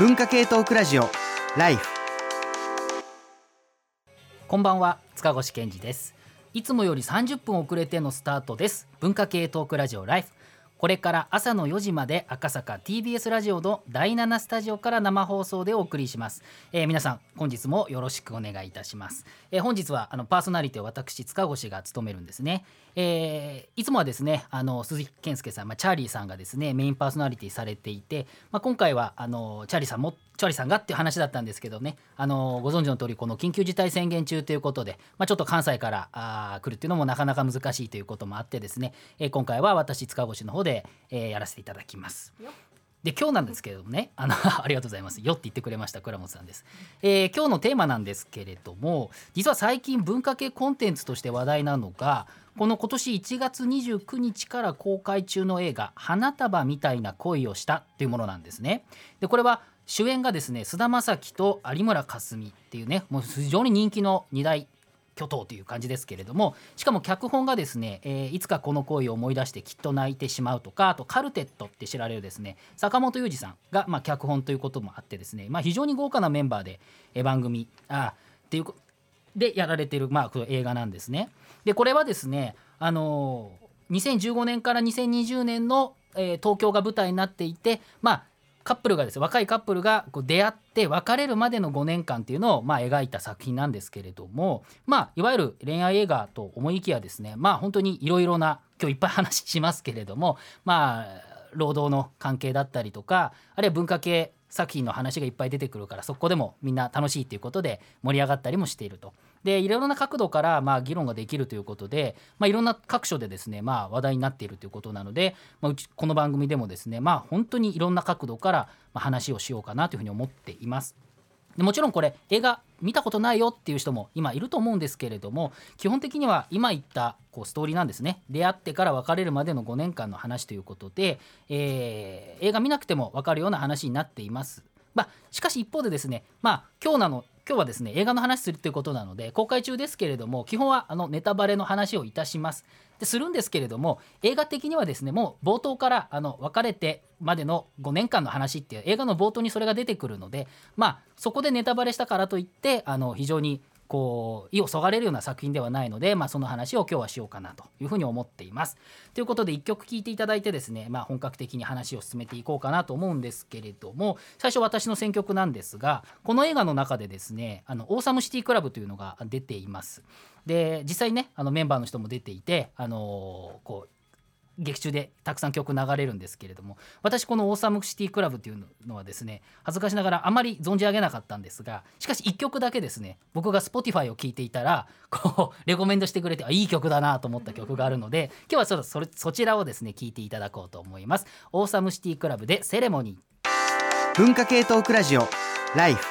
文化系トークラジオライフこんばんは塚越健二です。いつもより30分遅れてのスタートです。文化系トークラジオライフこれから朝の4時まで赤坂 TBS ラジオの第7スタジオから生放送でお送りします、えー、皆さん本日もよろしくお願いいたします、えー、本日はあのパーソナリティを私塚越が務めるんですね、えー、いつもはですねあの鈴木健介さん、まあ、チャーリーさんがですねメインパーソナリティされていて、まあ、今回はあのチャーリーさんもチャーリーさんがっていう話だったんですけどね。あのご存知の通りこの緊急事態宣言中ということで、まあ、ちょっと関西からあ来るっていうのもなかなか難しいということもあってですね、えー、今回は私塚越の方で、えー、やらせていただきます。で今日なんですけれどもねあの ありがとうございます。よって言ってくれました倉本さんです、えー、今日のテーマなんですけれども実は最近文化系コンテンツとして話題なのがこの今年1月29日から公開中の映画「花束みたいな恋をした」っていうものなんですね。でこれは主演がですね菅田将暉と有村架純っていうねもう非常に人気の2大巨頭という感じですけれどもしかも脚本がですね、えー、いつかこの恋を思い出してきっと泣いてしまうとかあとカルテットって知られるですね坂本裕二さんが、まあ、脚本ということもあってですね、まあ、非常に豪華なメンバーで、えー、番組あっていうでやられてる、まあ、この映画なんですね。でこれはですねあのー、2015年から2020年の、えー、東京が舞台になっていてまあカップルがですね若いカップルがこう出会って別れるまでの5年間っていうのをま描いた作品なんですけれどもまあいわゆる恋愛映画と思いきやですねまあ本当にいろいろな今日いっぱい話しますけれどもまあ労働の関係だったりとかあるいは文化系作品の話がいっぱい出てくるからそこでもみんな楽しいっていうことで盛り上がったりもしていると。でいろいろな角度からまあ議論ができるということで、まあ、いろんな各所でですね、まあ、話題になっているということなので、まあ、うちこの番組でもですね、まあ、本当にいろんな角度から話をしようかなというふうに思っています。でもちろんこれ映画見たことないよっていう人も今いると思うんですけれども基本的には今言ったこうストーリーなんですね出会ってから別れるまでの5年間の話ということで、えー、映画見なくても分かるような話になっています。まあ、しかし一方でですね、まあ、今日なの今日はですね映画の話するということなので公開中ですけれども基本はあのネタバレの話をいたします。でするんですけれども映画的にはですねもう冒頭からあの別れてまでの5年間の話っていう映画の冒頭にそれが出てくるのでまあそこでネタバレしたからといってあの非常にこう意をそがれるような作品ではないので、まあ、その話を今日はしようかなというふうに思っています。ということで1曲聴いていただいてですね、まあ、本格的に話を進めていこうかなと思うんですけれども最初私の選曲なんですがこの映画の中でですねあのオーサムシティクラブというのが出ています。で実際ねあのメンバーの人も出ていて、あのー、こう劇中でたくさん曲流れるんですけれども私このオーサムシティクラブっていうのはですね恥ずかしながらあまり存じ上げなかったんですがしかし1曲だけですね僕が Spotify を聴いていたらこうレコメンドしてくれてあいい曲だなと思った曲があるので今日はちょっとそれそちらをですね聴いていただこうと思います。オーサムシティクラブでセレモニー文化系トークラジオライフ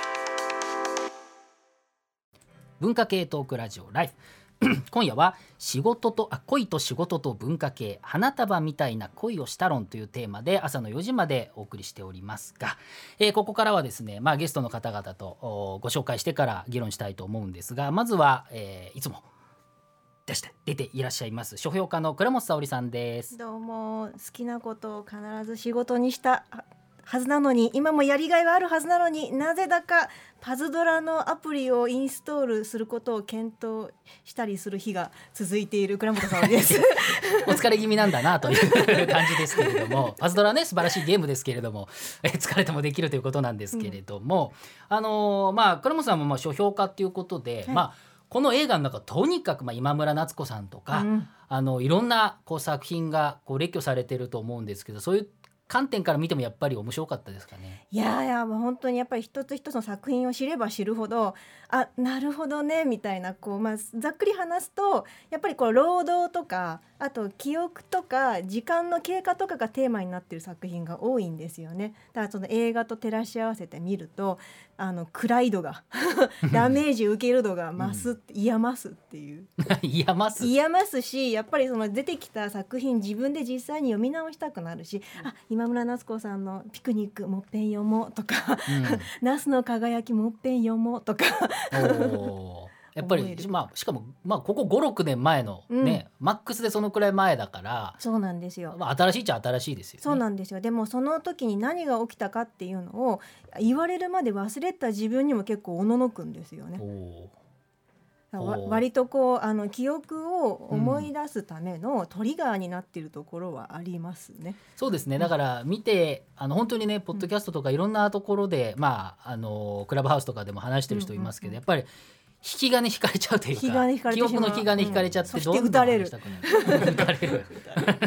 文化系トークラジオライフ 今夜は仕事とあ恋と仕事と文化系花束みたいな恋をした論というテーマで朝の4時までお送りしておりますが、えー、ここからはですね、まあ、ゲストの方々とご紹介してから議論したいと思うんですがまずは、えー、いつも出して出ていらっしゃいます書評家の倉本沙織さんです。どうも好きなことを必ず仕事にしたはずなのに今もやりがいはあるはずなのになぜだかパズドラのアプリをインストールすることを検討したりする日が続いている。倉本さんです。お疲れ気味なんだなという感じですけれども。パズドラね素晴らしいゲームですけれども。え疲れてもできるということなんですけれども、うん、あのまあ倉本さんもまあ書評家っていうことで、はい、まあこの映画の中とにかくまあ今村夏子さんとか、うん、あのいろんなこう作品がこう列挙されてると思うんですけどそういう観点から見てもやっぱり面白かったですかね。いやいやもう本当にやっぱり一つ一つの作品を知れば知るほどあなるほどねみたいなこう、まあ、ざっくり話すとやっぱりこう労働とかあと記憶とか時間の経過とかがテーマになってる作品が多いんですよね。だからその映画と照らし合わせてみるとあの暗い度が ダメージ受ける度が増す、うん、嫌ますっていう。嫌ます。嫌ますしやっぱりその出てきた作品自分で実際に読み直したくなるし、うん、あ今村夏子さんの「ピクニックもっぺん読もう」とか「うん、ナスの輝きもっぺん読もう」とかやっぱりまあしかもまあここ56年前のね、マックスでそのくらい前だから、そうなんですよ。まあ、新しいっちゃ新しいですよね。そうなんですよ。でもその時に何が起きたかっていうのを言われるまで忘れた自分にも結構おののくんですよね。わ割とこうあの記憶を思い出すためのトリガーになっているところはありますね。そうですね。だから見てあの本当にねポッドキャストとかいろんなところで、まああのクラブハウスとかでも話してる人いますけど、うんうんうん。やっぱり引き金引かれちゃうというか記憶の引き金引かれちゃって、うん。どんどんそして打たれる話したくなる。打たれる。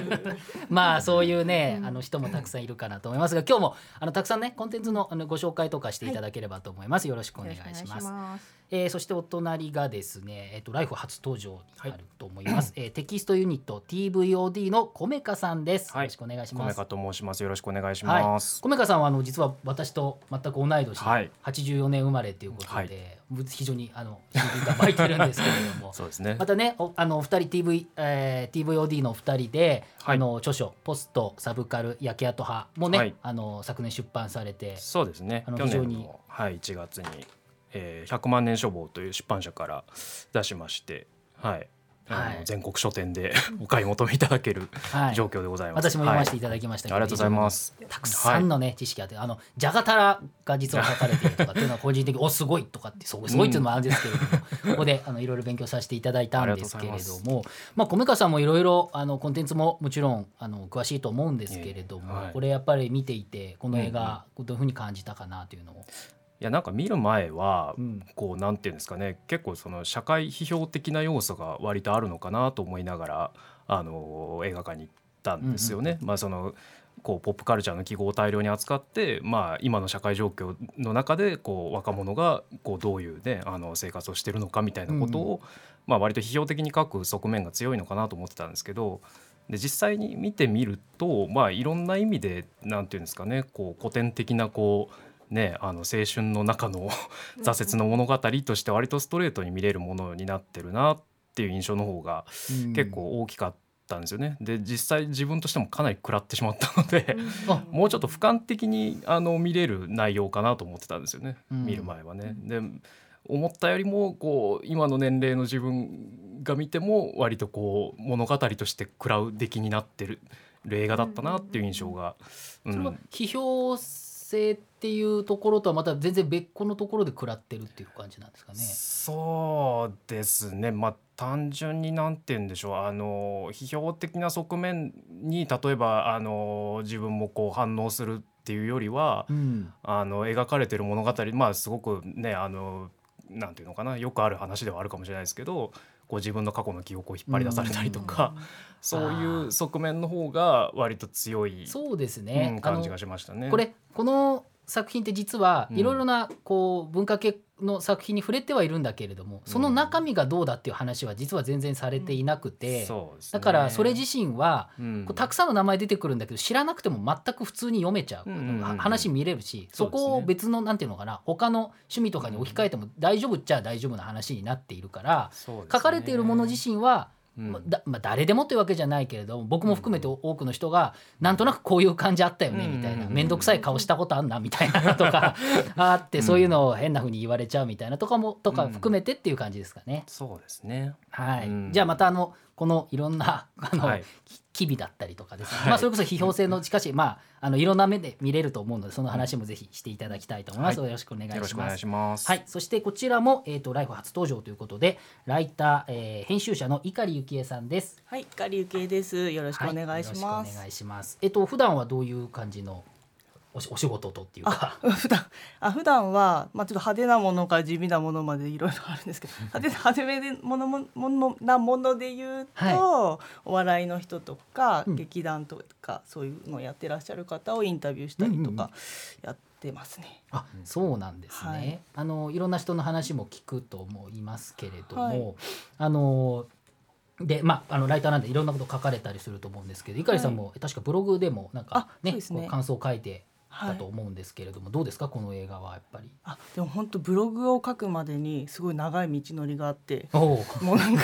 まあそういうね、あの人もたくさんいるかなと思いますが今日もあのたくさんねコンテンツのあのご紹介とかしていただければと思います、よろしくお願いしますえーそしてお隣がですね、えっとライフ初登場になると思います、えーテキストユニット TVOD のコメカさんです、はい。よろしくお願いします。コメカと申します。よろしくお願いしはい。ます。、コメカさんはあの実は私と全く同い年、はい。84年生まれということで、はい。非常にあの親近感湧いてるんですけれども。そうですね。ま。たねおあのお二人 TV、えー、TVOD のお二人で、はい。あの著書「ポストサブカル焼け跡派」もね、はい。あの昨年出版されてそうですね。あの去非常にはい1月に、えー、100万年書房という出版社から出しまして、はい。あのはい。全国書店で お買い求めいただけるはい。状況でございます。私も読ませていたただきましたけど、ありがとうございます。たくさんのね、知識あってあのじゃがたらが実は書かれているとかっていうのは個人的におすごいとかってすごいすごいっていうのもあるんですけれども、ここで あのいろいろ勉強させていただいたんですけれどもまあ米川さんもいろいろあのコンテンツももちろんあの詳しいと思うんですけれども、ええはい。これやっぱり見ていてこの映画、どういうふうに感じたかなというのを。いやなんか見る前は、うん。こうなんていうんですかね結構その社会批評的な要素が割とあるのかなと思いながらあの映画館に行ったんですよね。まあそのこうポップカルチャーの記号を大量に扱って、まあ、今の社会状況の中でこう若者がこうどういう、ね、あの生活をしてるのかみたいなことを、まあ、割と批評的に書く側面が強いのかなと思ってたんですけどで実際に見てみると、まあ、いろんな意味でなんていうんですかねこう古典的なこうね、あの青春の中の挫折の物語として割とストレートに見れるものになってるなっていう印象の方が結構大きかったんですよね。で実際自分としてもかなり食らってしまったので、あもうちょっと俯瞰的にあの見れる内容かなと思ってたんですよね、うん。見る前はね。で思ったよりもこう今の年齢の自分が見ても割とこう物語として食らう出来になってる映画だったなっていう印象が、うそれはん、批評性っていうところとはまた全然別個のところで食らってるっていう感じなんですかね。そうですね。まあ単純になんて言うんでしょう。あの批評的な側面に例えばあの自分もこう反応するっていうよりは、うん。あの描かれてる物語まあすごくねあのなんていうのかな。よくある話ではあるかもしれないですけどこう自分の過去の記憶を引っ張り出されたりとか、そういう側面の方が割と強い、そうですうね、ん、あの感じがしましたね。これこの作品って実はうん。いろいろなこう文化系の作品に触れてはいるんだけれども、その中身がどうだっていう話は実は全然されていなくて、だからそれ自身はうん。こうたくさんの名前出てくるんだけど知らなくても全く普通に読めちゃう,、話見れるしそこを別のなんていうのかな他の趣味とかに置き換えても大丈夫っちゃ大丈夫な話になっているから、書かれているもの自身はうんまあだまあ、誰でもというわけじゃないけれども僕も含めて多くの人がなんとなくこういう感じあったよねうん。みたいな。うん面倒くさい顔したことあんなみたいな とかあってそういうのを変な風に言われちゃうみたいなとかもとか含めてっていう感じですかね。そうですね。はい。うん。じゃあまたあのこのいろんなあの、はいき機微だったりとかですね、はいまあ、それこそ批評性のしかし、まあ、あのいろんな目で見れると思うのでその話もぜひしていただきたいと思います。はいよろしくお願いします。しいします。はい、そしてこちらも、えー、とライフ初登場ということでライター、えー編集者の碇幸恵さんです。はい、かりゆけです。よろしくお願いします。よろしくお願いします。えっと普段はどういう感じのおしお仕事とっていうか。普段あ普段はまあちょっと派手なものから地味なものまでいろいろあるんですけど 派手派手めでものもものなもので言うと、はお笑いの人とか、うん。劇団とかそういうのをやってらっしゃる方をインタビューしたりとうんうんうん。かやってますね。あ、そうなんですね。はい。あのいろんな人の話も聞くと思いますけれども、はい。あのでまああのライターなんでいろんなこと書かれたりすると思うんですけど、碇さんも、確かブログでもなんかあねね。感想を書いてはいたと思うんですけれども、どうですかこの映画はやっぱり。あでも本当ブログを書くまでにすごい長い道のりがあって。もうなんか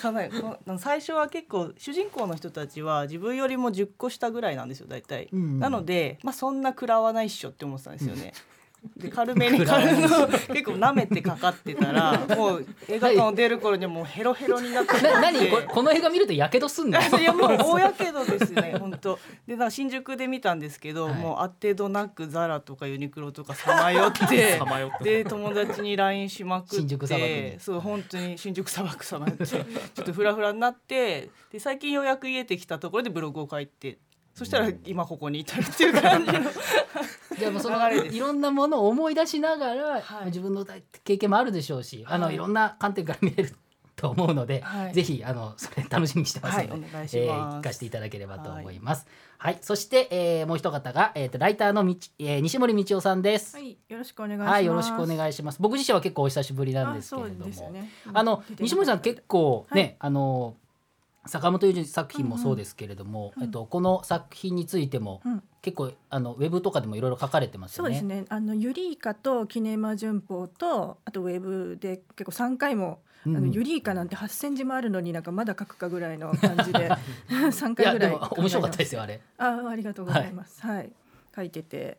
かなり最初は結構主人公の人たちは自分よりも10個下ぐらいなんですよ大体、うんなので、まあ、そんな食らわないっしょって思ってたんですよね。で軽めに軽の結構舐めてかかってたら もう映画館を出る頃にはもうヘロヘロになってて。な何？これこの映画見るとやけどすんの？いやもう大やけどですね 本当。で新宿で見たんですけど、はい。もうあてどなくザラとかユニクロとかさまよってで友達に LINE しまくってそう本当に新宿砂漠さまよってちょっとフラフラになってで最近ようやく家できたところでブログを書いてそしたら今ここに至るっていう感じのじゃあもうそのいろんなものを思い出しながら、はい。自分の経験もあるでしょうし、あのはいいろんな観点から見れると思うので、はい。ぜひあのそれ楽しみにしてますので、はいえー聞かせていただければと思います。はい、そして、えーもう一方が、えー、とライターのみち、えー西森道夫さんです。はい、よろしくお願いします。はい、よろしくお願いします。僕自身は結構お久しぶりなんですけれどあそうですも、ねあの西森さん結構ね、はい。あの坂本龍二作品もそうですけれども、えっとこの作品についても、うん結構あのウェブとかでもいろいろ書かれてますよね。そうですね。あのユリイカとキネマ旬報とあとウェブで結構三回も、うんあのユリイカなんて8センチもあるのになんかまだ書くかぐらいの感じで三 いやで回ぐらいも面白かったですよあれ。あありがとうございます。はい、書いてて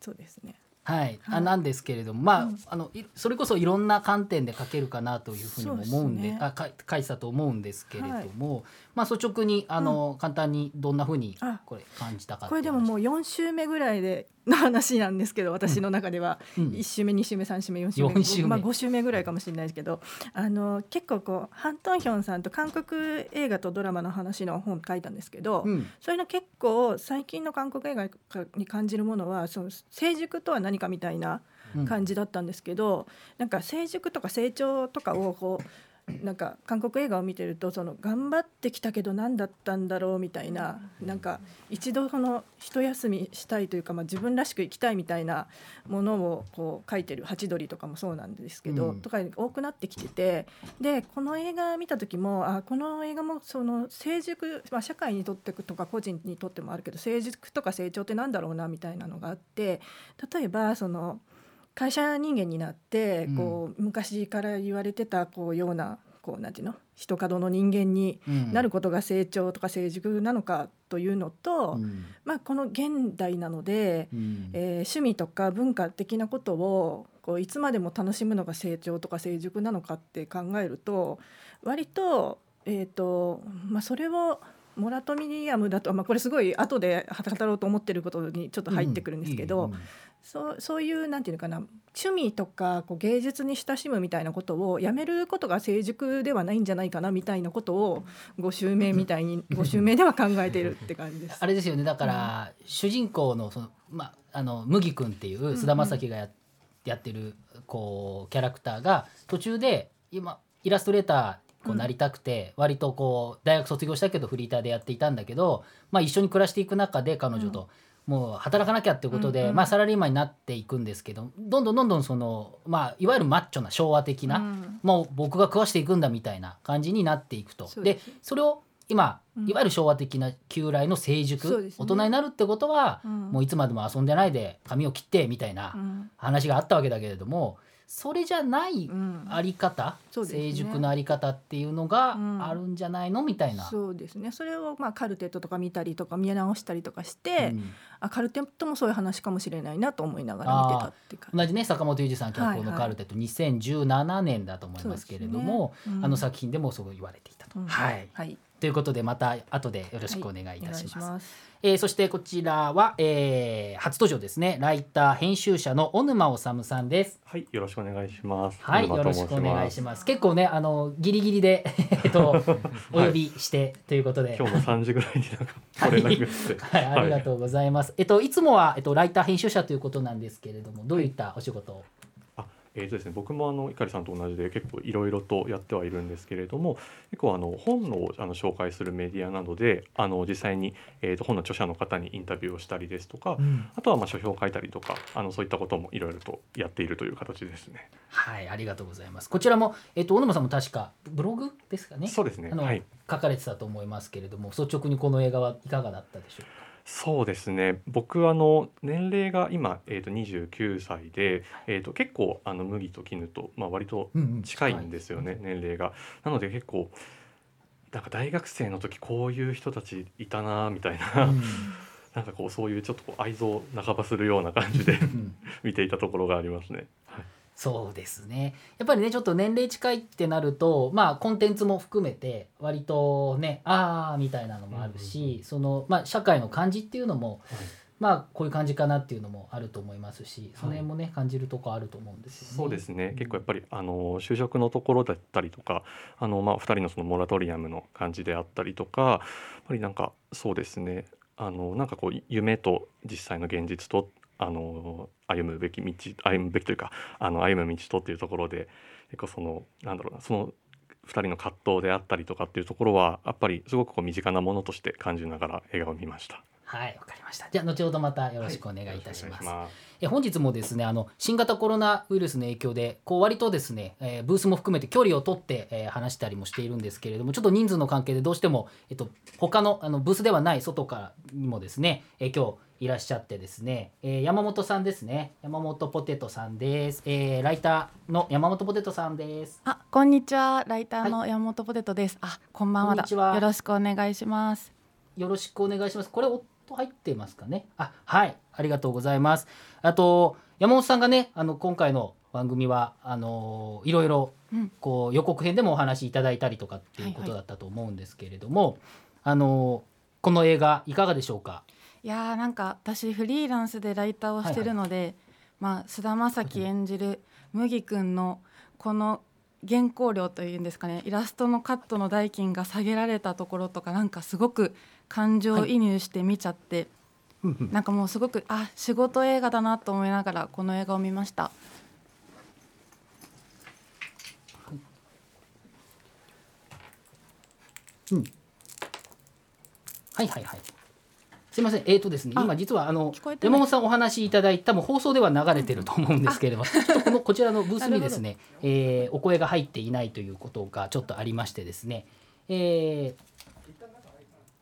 そうですね。はい、あはい。なんですけれどもまあ,、うん。あのいそれこそいろんな観点で書けるかなというふうにも思うんでですね。あか書いてたと思うんですけれども、まあ率直にあの、簡単にどんなふうにあこれ感じたかこれでももう4週目ぐらいでの話なんですけど私の中では、うん。1週目2週目3週目4週目。四週目。まあ、5週目ぐらいかもしれないですけどあの結構こうハン・トンヒョンさんと韓国映画とドラマの話の本書いたんですけど、うん。それの結構最近の韓国映画に感じるものはその成熟とは何かみたいなうん。感じだったんですけど、なんか成熟とか成長とかをこうなんか韓国映画を見てるとその頑張ってきたけど何だったんだろうみたいななんか一度その一休みしたいというか、まあ、自分らしく生きたいみたいなものをこう書いてる「ハチドリ」とかもそうなんですけど、うん。とか多くなってきててでこの映画見た時もあこの映画もその成熟、まあ、社会にとってとか個人にとってもあるけど成熟とか成長ってなんだろうなみたいなのがあって例えばその会社人間になってうん。こう、昔から言われてたこうようなこうなんていうの？人角の人間にうん。なることが成長とか成熟なのかというのと、うん。まあ、この現代なので、うん。えー趣味とか文化的なことをこういつまでも楽しむのが成長とか成熟なのかって考えると割と,、えーとまあ、それをモラトミアムだと、まあ、これすごい後で語ろうと思ってることにちょっと入ってくるんですけど、うんいいそうそういうなんていうのかな趣味とかこう芸術に親しむみたいなことをやめることが成熟ではないんじゃないかなみたいなことを5週目みたいに5週目では考えてるって感じです。あれですよねだから、主人公のその、まあ、あの麦君っていう菅田将暉がや,、やってるこうキャラクターが途中で今イラストレーターこうなりたくて、割とこう大学卒業したけどフリーターでやっていたんだけど、まあ、一緒に暮らしていく中で彼女と。もう働かなきゃってことで、まあ、サラリーマンになっていくんですけどどんどんどんどんその、まあ、いわゆるマッチョな昭和的な、うん。もう僕が食わしていくんだみたいな感じになっていくと。でそれを今うん。いわゆる昭和的な旧来の成熟、ね。大人になるってことは、うん。もういつまでも遊んでないで髪を切ってみたいなうん。話があったわけだけれどもそれじゃないうん。あり方、そうですね。成熟のあり方っていうのがうん。あるんじゃないのみたいな。そうですね。それをまあカルテットとか見たりとか見直したりとかして、うん。あカルテットもそういう話かもしれないなと思いながら見てたっていう感じ。同じね坂本龍二さん脚本のはいはい。カルテット2017年だと思いますけれども、あの作品でもそう言われていたと。うん。はい、はい、ということでまた後でよろしくお願いいたします。します。えーそしてこちらは、えー初登場ですねライター編集者の小沼治さんです。はい、よろしくお願いします。はい、よろしくお願いします。結構ね、あのギリギリで えっと お呼びしてということで、今日も三時ぐらいになんか取れなくて、はい、ありがとうございます。えっといつもはえっとライター編集者ということなんですけれども、どういったお仕事を？あ、えーとですね、僕もあの碇さんと同じで結構いろいろとやってはいるんですけれども、結構あの本のあの紹介するメディアなどで、あの実際にえーと本の著者の方にインタビューをしたりですとか、あとはまあ書評を書いたりとか、あのそういったこともいろいろとやっているという形ですね。はい、ありがとうございます。こちらもえっと小沼さんも確かブログですかね？そうですね。はい。書かれてたと思いますけれども、率直にこの映画はいかがだったでしょうか？そうですね。僕あの年齢が今、えー、と29歳で、えー、と結構あの麦と絹と、まあ、割とうんうん。近いんですよね、年齢が。なので結構なんか大学生の時こういう人たちいたなみたいな、うん。なんかこうそういうちょっとこう愛憎半ばするような感じでうん。見ていたところがありますね。はいそうですね。やっぱりねちょっと年齢近いってなるとまあコンテンツも含めて割とねああみたいなのもあるし、そのまあ社会の感じっていうのもまあこういう感じかなっていうのもあると思いますしその辺もね、感じるとこあると思うんですよね。そうですね。結構やっぱりあの就職のところだったりとかあの、まあ、2人のそのモラトリアムの感じであったりとかやっぱりなんかそうですね。あのなんかこう夢と実際の現実とあの歩むべき道歩むべきというかあの歩む道とっていうところで結構そのなんだろうなその2人の葛藤であったりとかっていうところはやっぱりすごくこう身近なものとして感じながら映画を見ました。はいわかりましたじゃあ後ほどまたよろしくお願いいたします。え本日もですねあの新型コロナウイルスの影響でこう割とですね、えーブースも含めて距離を取って、えー話したりもしているんですけれどもちょっと人数の関係でどうしても、えっと、他のあのブースではない外からにもですね、えー今日いらっしゃってですね、えー山本さんですね山本ポテトさんです、えーライターの山本ポテトさんですあ、こんにちは。ライターの山本ポテトです。あ、こんばんはだ。こんにちはよろしくお願いします。よろしくお願いします。これ音入ってますかね？あ、はい、ありがとうございます。あと山本さんがね、あの今回の番組はあのいろいろうんこう予告編でもお話しいただいたりとかっていうことだったと思うんですけれども、あのこの映画いかがでしょうか？いやーなんか私フリーランスでライターをしてるので、まあ菅田将暉演じる麦くんのこの原稿料というんですかねイラストのカットの代金が下げられたところとかなんかすごく感情移入して見ちゃって、なんかもうすごくあ仕事映画だなと思いながらこの映画を見ました。はいはいはい。すいません、えーとですね、あ今実はあの山本さんお話しいただいたもう放送では流れてると思うんですけれども、ちょっとこのこちらのブースにですね、えーお声が入っていないということがちょっとありましてですね、えー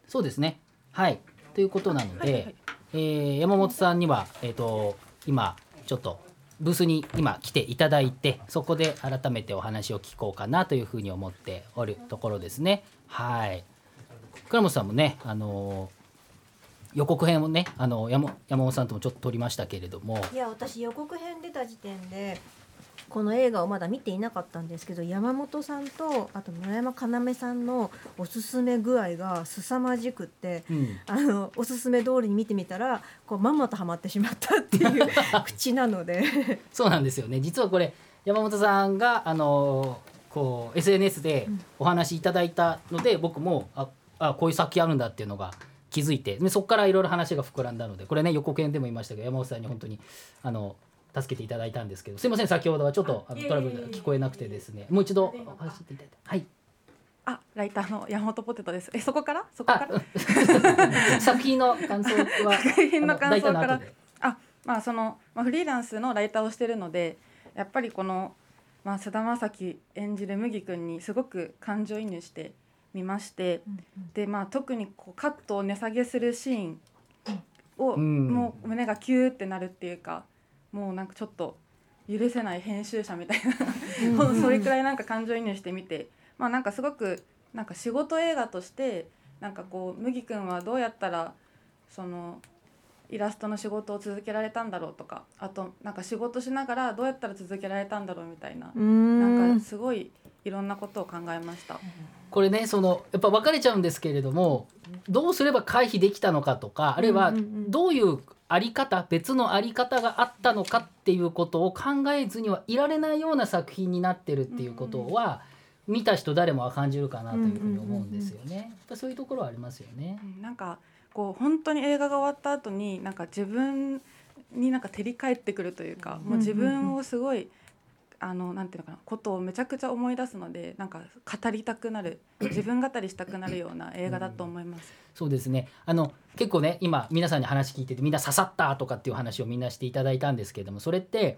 そうですね、はい、ということなので、えー山本さんにはえっ、と今ちょっとブースに今来ていただいて、そこで改めてお話を聞こうかなというふうに思っておるところですね。はい。倉本さんもね、あのー予告編をね、あの山山本さんともちょっと撮りましたけれども、いや私予告編出た時点でこの映画をまだ見ていなかったんですけど山本さんとあと村山要さんのおすすめ具合が凄まじくってうん、あのおすすめ通りに見てみたらこうまんまとハマってしまったっていう 口なので。そうなんですよね。実はこれ山本さんがあのーこう SNS でお話しいただいたので、僕もああこういう作品あるんだっていうのが気づいて、でそこからいろいろ話が膨らんだので、これね予告編でも言いましたけど山本さんに本当にあの助けていただいたんですけど、すいません先ほどはちょっとあのトラブルが聞こえなくてですね、もう一度お話しいただいて、はい。あ、ライターの山本ポテトです。え、そこから？そこかあら？作品の感想は 作品の感想から？あまあその、まあ、フリーランスのライターをしてるのでやっぱりこの、まあ、菅田将暉演じる麦君にすごく感情移入してみまして、でまあ特にこうカットを値下げするシーンを、うん。もう胸がキューってなるっていうかもうなんかちょっと許せない編集者みたいな、それくらいなんか感情移入してみてまあなんかすごくなんか仕事映画としてなんかこう麦君はどうやったらそのイラストの仕事を続けられたんだろうとかあとなんか仕事しながらどうやったら続けられたんだろうみたいな、なんかすごいいろんなことを考えました。これねそのやっぱ分かれちゃうんですけれどもどうすれば回避できたのかとかあるいはどういうあり方別のあり方があったのかっていうことを考えずにはいられないような作品になってるっていうことは見た人誰もが感じるかなというふうに思うんですよね。やっぱそういうところはありますよね。うんなんかこう本当に映画が終わった後になんか自分になんか照り返ってくるというか、もう自分をすごいあのなんていうのかなことをめちゃくちゃ思い出すのでなんか語りたくなる自分語りしたくなるような映画だと思います。そうですねあの結構ね今皆さんに話聞いててみんな刺さったとかっていう話をみんなしていただいたんですけれどもそれって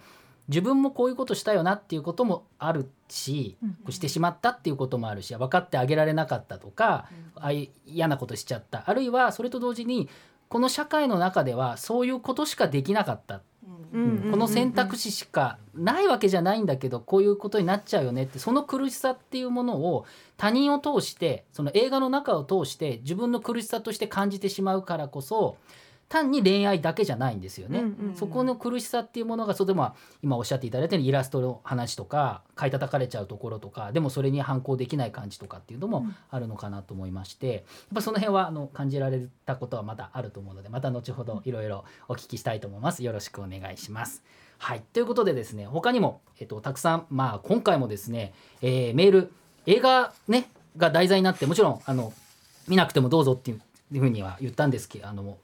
自分もこういうことしたよなっていうこともあるし、うん。してしまったっていうこともあるし分かってあげられなかったとか、ああいう嫌なことしちゃった。あるいはそれと同時にこの社会の中ではそういうことしかできなかった、うん。この選択肢しかないわけじゃないんだけどこういうことになっちゃうよねってその苦しさっていうものを他人を通してその映画の中を通して自分の苦しさとして感じてしまうからこそ単に恋愛だけじゃないんですよね。うんうんうんそこの苦しさっていうものがそれでも今おっしゃっていただいたようにイラストの話とか買い叩かれちゃうところとかでもそれに反抗できない感じとかっていうのもあるのかなと思いまして、やっぱその辺はあの感じられたことはまだあると思うのでまた後ほどいろいろお聞きしたいと思います。よろしくお願いします。はい、ということでですね他にも、えっと、たくさん、まあ、今回もですね、えーメール映画、ね、が題材になってもちろんあの見なくてもどうぞっていうふうには言ったんですけどあの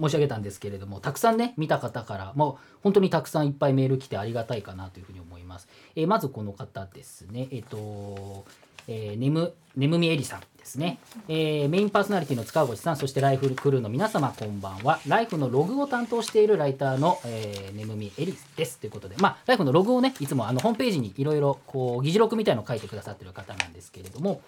申し上げたんですけれどもたくさんね見た方からもう本当にたくさんいっぱいメール来てありがたいかなというふうに思います。えーまずこの方ですね。えっ、とえー、ねむねむみえりさんですね、えーメインパーソナリティの塚越さんそしてライフクルーの皆様こんばんは。ライフのログを担当しているライターの、えーねむみえりです。ということでまあライフのログをねいつもあのホームページにいろいろこう議事録みたいのを書いてくださってる方なんですけれども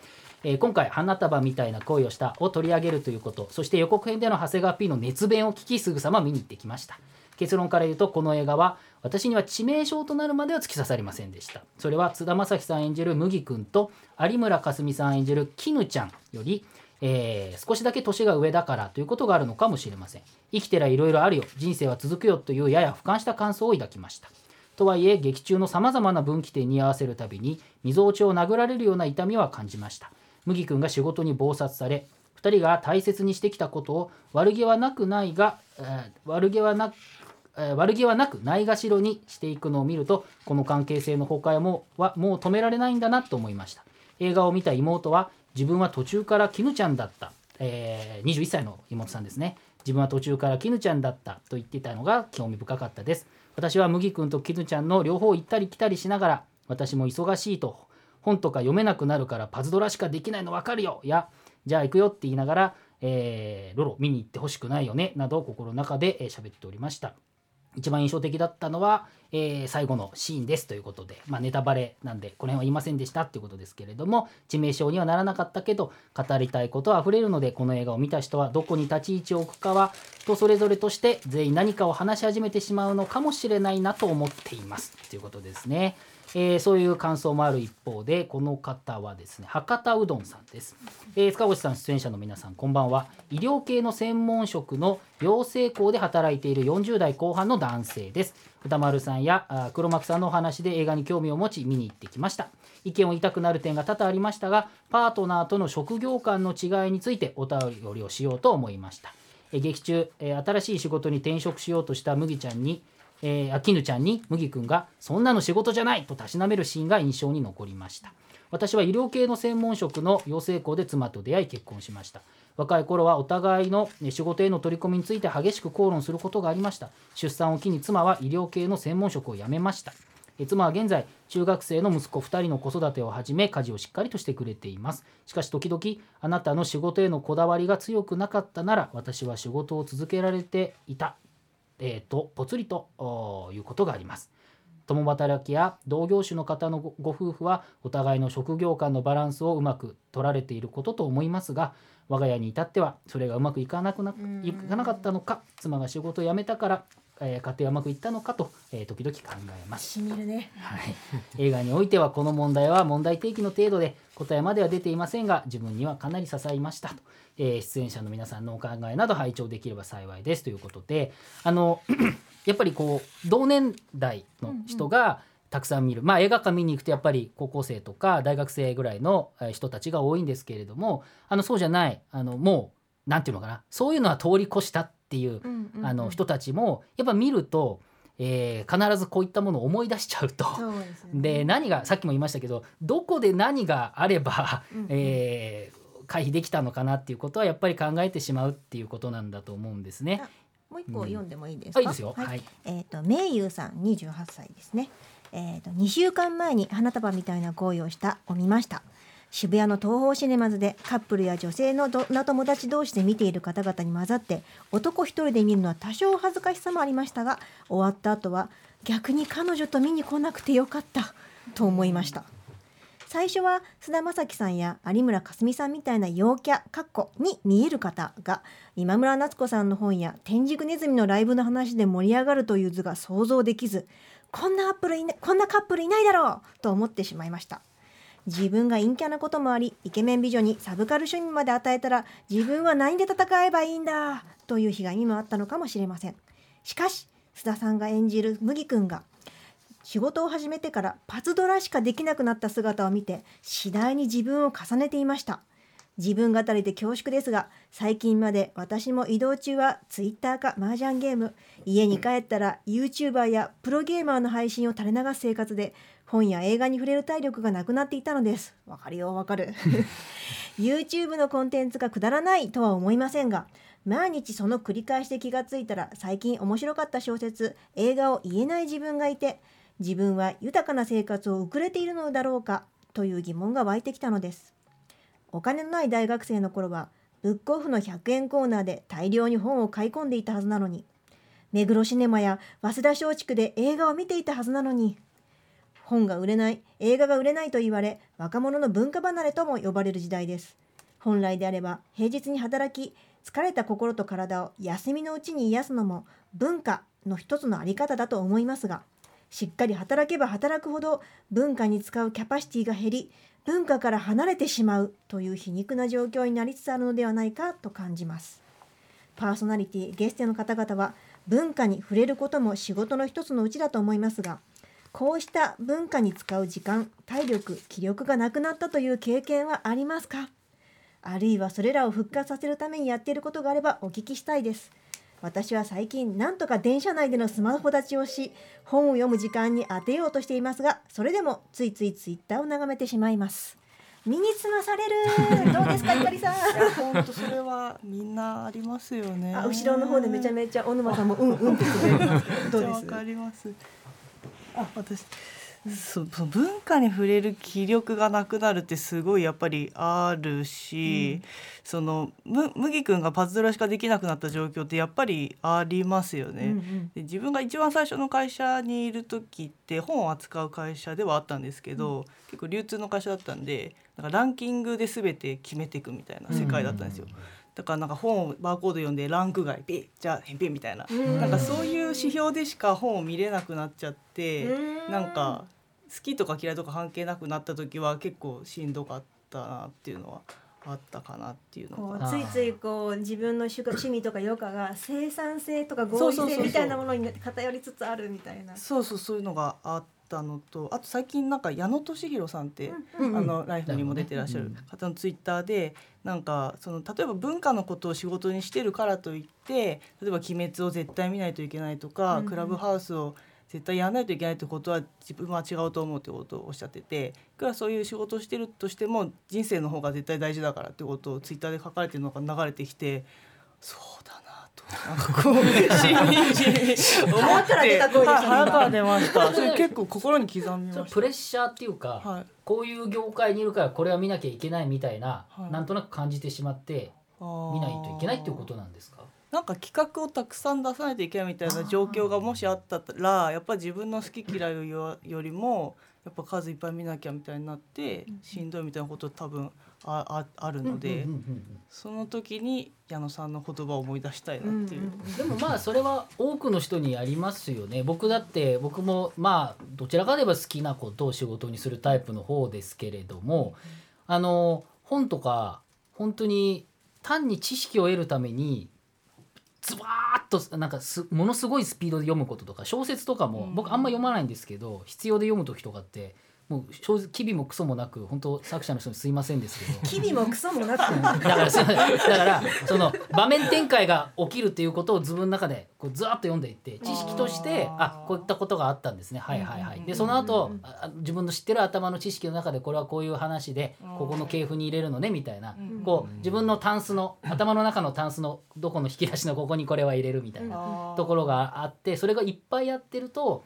えー今回花束みたいな恋をしたを取り上げるということそして予告編での長谷川 P の熱弁を聞きすぐさま見に行ってきました。結論から言うとこの映画は私には致命傷となるまでは突き刺さりませんでした。それは津田将暉さん演じる麦君と有村架純さん演じる絹ちゃんより、えー少しだけ年が上だからということがあるのかもしれません。生きてりゃいろいろあるよ。人生は続くよというやや俯瞰した感想を抱きました。とはいえ劇中のさまざまな分岐点に合わせるたびにみぞおちを殴られるような痛みは感じました。麦君が仕事に忙殺され2人が大切にしてきたことを悪気はなくないが、えー悪気はなく悪気はなくないがしろにしていくのを見るとこの関係性の崩壊もはもう止められないんだなと思いました。映画を見た妹は自分は途中から絹ちゃんだった、えー21歳の妹さんですね。自分は途中から絹ちゃんだったと言っていたのが興味深かったです。私は麦君と絹ちゃんの両方行ったり来たりしながら私も忙しいと本とか読めなくなるからパズドラしかできないの分かるよ。やじゃあ行くよって言いながら、えーロロ見に行ってほしくないよね。など心の中でえー喋っておりました。一番印象的だったのは、えー最後のシーンですということで、まあ、ネタバレなんでこの辺は言いませんでしたっていうことですけれども致命傷にはならなかったけど語りたいことは溢れるのでこの映画を見た人はどこに立ち位置を置くかは人それぞれとして全員何かを話し始めてしまうのかもしれないなと思っています。ということですね。えーそういう感想もある一方でこの方はですね博多うどんさんです、えー塚越さん出演者の皆さんこんばんは。医療系の専門職の養成校で働いている40代後半の男性です。歌丸さんやあ黒幕さんのお話で映画に興味を持ち見に行ってきました。意見を言いたくなる点が多々ありましたがパートナーとの職業間の違いについてお便りをしようと思いました。え劇中、え新しい仕事に転職しようとした麦ちゃんにえー、あきぬちゃんに麦くんが「そんなの仕事じゃない!」とたしなめるシーンが印象に残りました。私は医療系の専門職の養成校で妻と出会い結婚しました。若い頃はお互いの仕事への取り込みについて激しく口論することがありました。出産を機に妻は医療系の専門職を辞めました。え妻は現在中学生の息子2人の子育てをはじめ家事をしっかりとしてくれています。しかし時々あなたの仕事へのこだわりが強くなかったなら私は仕事を続けられていた。えーとぽつりということがあります。共働きや同業種の方のごご夫婦はお互いの職業間のバランスをうまく取られていることと思いますが我が家に至ってはそれがうまくいかなくなうん。いかなかったのか妻が仕事を辞めたから、えー家庭はうまくいったのかと、えー時々考えます。ね。はい、映画においてはこの問題は問題提起の程度で答えまでは出ていませんが自分にはかなり刺さりましたと、えー出演者の皆さんのお考えなど拝聴できれば幸いです。ということであの やっぱりこう同年代の人がたくさん見る、まあ映画館見に行くとやっぱり高校生とか大学生ぐらいのえー人たちが多いんですけれどもあのそうじゃないあのもうなんていうのかな。そういうのは通り越したっていうあの人たちもやっぱ見ると、えー必ずこういったものを思い出しちゃうと。ですねで何がさっきも言いましたけどどこで何があれば、うんうんえー回避できたのかなっていうことはやっぱり考えてしまうっていうことなんだと思うんですね。もう一個読んでもいいですか、はい、いいですよ。はいはい。えっ、とめいゆうさん28歳ですね。えっ、と2週間前に花束みたいな恋をしたを見ました。渋谷の東宝シネマズでカップルや女性のどな友達同士で見ている方々に混ざって男一人で見るのは多少恥ずかしさもありましたが終わった後は逆に彼女と見に来なくてよかったと思いました。最初は菅田将暉さんや有村架純さんみたいな陽キャかっこに見える方が今村夏子さんの本や天竺ネズミのライブの話で盛り上がるという図が想像できずこんなアップルいなこんなカップルいないだろうと思ってしまいました。自分が陰キャなこともありイケメン美女にサブカル趣味まで与えたら自分は何で戦えばいいんだ？という被害にもあったのかもしれません。しかし須田さんが演じる麦君が仕事を始めてからパズドラしかできなくなった姿を見て次第に自分を重ねていました。自分語りで恐縮ですが最近まで私も移動中はツイッターか麻雀ゲーム。家に帰ったら YouTuber やプロゲーマーの配信を垂れ流す生活で本や映画に触れる体力がなくなっていたのです。わかるよわかる。YouTube のコンテンツがくだらないとは思いませんが毎日その繰り返しで気がついたら最近面白かった小説映画を言えない自分がいて自分は豊かな生活を送れているのだろうかという疑問が湧いてきたのです。お金のない大学生の頃はブックオフの100円コーナーで大量に本を買い込んでいたはずなのに目黒シネマや早稲田松竹で映画を見ていたはずなのに本が売れない映画が売れないと言われ若者の文化離れとも呼ばれる時代です。本来であれば平日に働き疲れた心と体を休みのうちに癒すのも文化の一つのあり方だと思いますがしっかり働けば働くほど文化に使うキャパシティが減り文化から離れてしまうという皮肉な状況になりつつあるのではないかと感じます。パーソナリティゲストの方々は文化に触れることも仕事の一つのうちだと思いますがこうした文化に使う時間体力気力がなくなったという経験はありますか？あるいはそれらを復活させるためにやっていることがあればお聞きしたいです。私は最近なんとか電車内でのスマホ立ちをし本を読む時間に当てようとしていますがそれでもついついツイッターを眺めてしまいます。身につまされる！どうですかゆかりさん？本当それはみんなありますよね。あ後ろの方でめちゃめちゃ小沼さんもうんうんってどうです？わかります。あ私そうその文化に触れる気力がなくなるってすごいやっぱりあるし、そのむ麦君がパズドラしかできなくなった状況ってやっぱりありますよね。うんうんで自分が一番最初の会社にいる時って本を扱う会社ではあったんですけど、結構流通の会社だったんでなんかランキングで全て決めていくみたいな世界だったんですよ。だからなんか本をバーコード読んでランク外ピッじゃあ返品みたいな、んなんかそういう指標でしか本を見れなくなっちゃって、うんなんか好きとか嫌いとか関係なくなった時は結構しんどかったなっていうのはあったかなっていうのが。ついついこう自分の趣趣味とか余暇が生産性とか合理性みたいなものに偏りつつあるみたいな。そうそうそういうのがあったのとあと最近なんか矢野俊弘さんって、うんあのライフにも出てらっしゃる方のツイッターでなんかその例えば文化のことを仕事にしてるからといって例えば「鬼滅」を絶対見ないといけないとか、うんクラブハウスを絶対やらないといけないってことは自分は違うと思うってことをおっしゃってていくらそういう仕事をしてるとしても人生の方が絶対大事だからってことをツイッターで書かれてるのが流れてきてそうだなこうしみじみ思腹から出た声でしたはい腹から出ました。それ結構心に刻みましプレッシャーっていうか、たはい。こういう業界にいるからこれは見なきゃいけないみたいな、はい。なんとなく感じてしまって見ないといけないっていうことなんですか？なんか企画をたくさん出さないといけないみたいな状況がもしあったらやっぱ自分の好き嫌いよよりもやっぱ数いっぱい見なきゃみたいになってしんどいみたいなこと多分あああるので、その時に矢野さんの言葉を思い出したいなっていう。うんでもまあそれは多くの人にありますよね。僕だって僕もまあどちらかといえば好きなことを仕事にするタイプの方ですけれどもあの本とか本当に単に知識を得るためにズバーッとなんかすものすごいスピードで読むこととか小説とかもうん。僕あんま読まないんですけど必要で読む時とかってもう正直機微もクソもなく本当作者の人にすいませんですけど。機微もクソもなくだから だからその場面展開が起きるっていうことを自分の中でこうずわっと読んでいって知識としてあこういったことがあったんですね。はいはいはい。でその後自分の知ってる頭の知識の中でこれはこういう話でここの系譜に入れるのねみたいなうん。こう自分のタンスの頭の中のタンスのどこの引き出しのここにこれは入れるみたいなところがあってそれがいっぱいやってると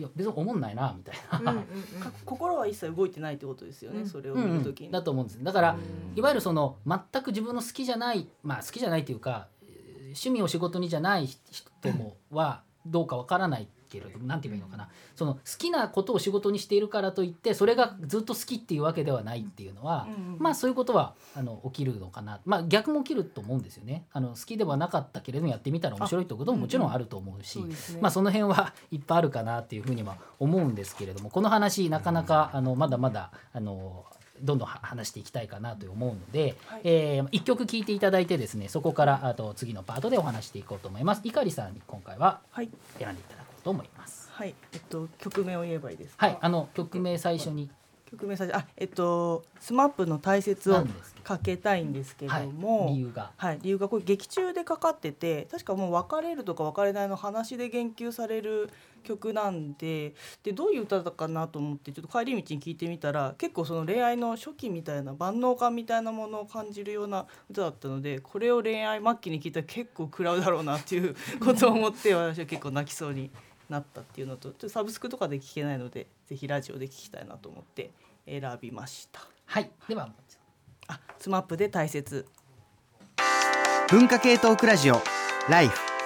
いや別に思んないなみたいな。か心は一切動いてないってことですよね、うん。それをうんうん。見るときに。だと思うんですだからうん。いわゆるその全く自分の好きじゃないまあ好きじゃないというかえー趣味を仕事にじゃない人もはどうかわからないけれどもなんて言えばいいのかな。その好きなことを仕事にしているからといってそれがずっと好きっていうわけではないっていうのは、まあそういうことはあの起きるのかな。まあ逆も起きると思うんですよね。あの好きではなかったけれどもやってみたら面白いってことももちろんあると思うし、まあその辺はいっぱいあるかなっていうふうには思うんですけれどもこの話なかなかあのまだまだあのどんどんは話していきたいかなと思うので、はい。えー一曲聴いていただいてですねそこからあと次のパートでお話していこうと思います。いかりさんに今回ははい。選んでいただと思います。はい。えっと曲名を言えばいいですか？はい、あの曲名最初に。曲名最初あえっとスマップの大切をかけたいんですけはい。ども、、理由が。はい、理由がこれ劇中でかかってて確かもう別れるとか別れないの話で言及される曲なんででどういう歌だかなと思ってちょっと帰り道に聞いてみたら結構その恋愛の初期みたいな万能感みたいなものを感じるような歌だったのでこれを恋愛末期に聞いたら結構食らうだろうなっていうことを思って私は結構泣きそうになったっていうのとちょっとサブスクとかで聞けないのでぜひラジオで聞きたいなと思って選びました。はい、ではあスマップで大切。文化系トークラジオライフ